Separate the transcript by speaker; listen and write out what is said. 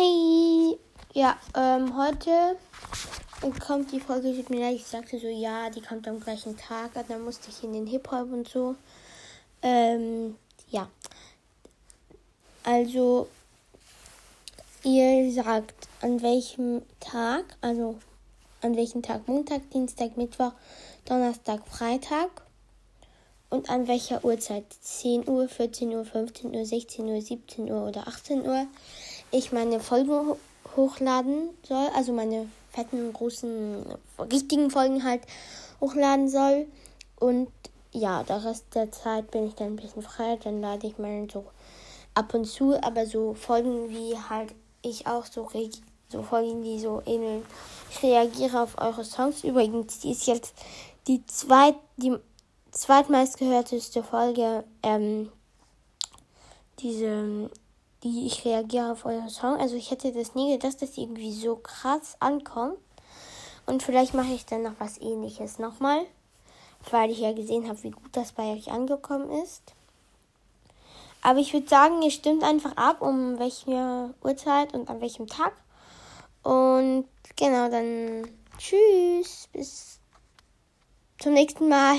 Speaker 1: Hey, ja, ähm, heute kommt die Folge, tut mir ich sagte so, ja, die kommt am gleichen Tag, und dann musste ich in den Hip-Hop und so. Ähm, ja. Also, ihr sagt, an welchem Tag, also an welchem Tag, Montag, Dienstag, Mittwoch, Donnerstag, Freitag und an welcher Uhrzeit, 10 Uhr, 14 Uhr, 15 Uhr, 16 Uhr, 17 Uhr oder 18 Uhr ich meine Folgen hochladen soll, also meine fetten, großen, richtigen Folgen halt hochladen soll. Und ja, der Rest der Zeit bin ich dann ein bisschen frei, dann lade ich mal so ab und zu, aber so Folgen wie halt ich auch so so Folgen, die so ähneln. Ich reagiere auf eure Songs. Übrigens, die ist jetzt die zweit, die zweitmeistgehörteste Folge, ähm, diese die ich reagiere auf euren Song. Also ich hätte das nie gedacht, dass die irgendwie so krass ankommt. Und vielleicht mache ich dann noch was ähnliches nochmal, weil ich ja gesehen habe, wie gut das bei euch angekommen ist. Aber ich würde sagen, ihr stimmt einfach ab, um welche Uhrzeit und an welchem Tag. Und genau, dann tschüss, bis zum nächsten Mal.